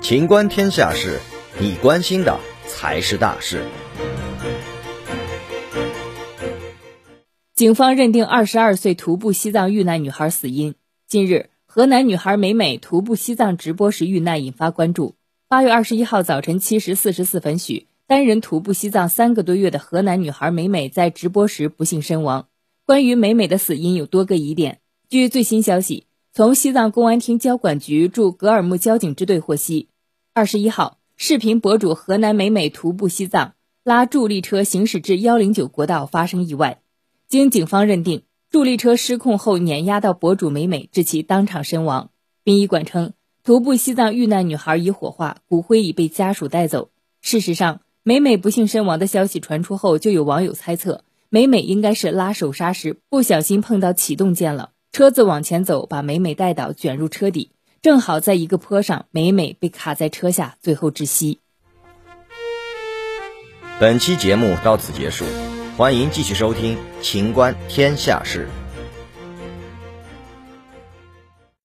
情观天下事，你关心的才是大事。警方认定二十二岁徒步西藏遇难女孩死因。近日，河南女孩美美徒步西藏直播时遇难，引发关注。八月二十一号早晨七时四十四分许，单人徒步西藏三个多月的河南女孩美美在直播时不幸身亡。关于美美的死因有多个疑点。据最新消息，从西藏公安厅交管局驻格尔木交警支队获悉，二十一号，视频博主河南美美徒步西藏，拉助力车行驶至幺零九国道发生意外。经警方认定，助力车失控后碾压到博主美美，致其当场身亡。殡仪馆称，徒步西藏遇难女孩已火化，骨灰已被家属带走。事实上，美美不幸身亡的消息传出后，就有网友猜测，美美应该是拉手刹时不小心碰到启动键了，车子往前走，把美美带倒，卷入车底，正好在一个坡上，美美被卡在车下，最后窒息。本期节目到此结束。欢迎继续收听《秦观天下事》。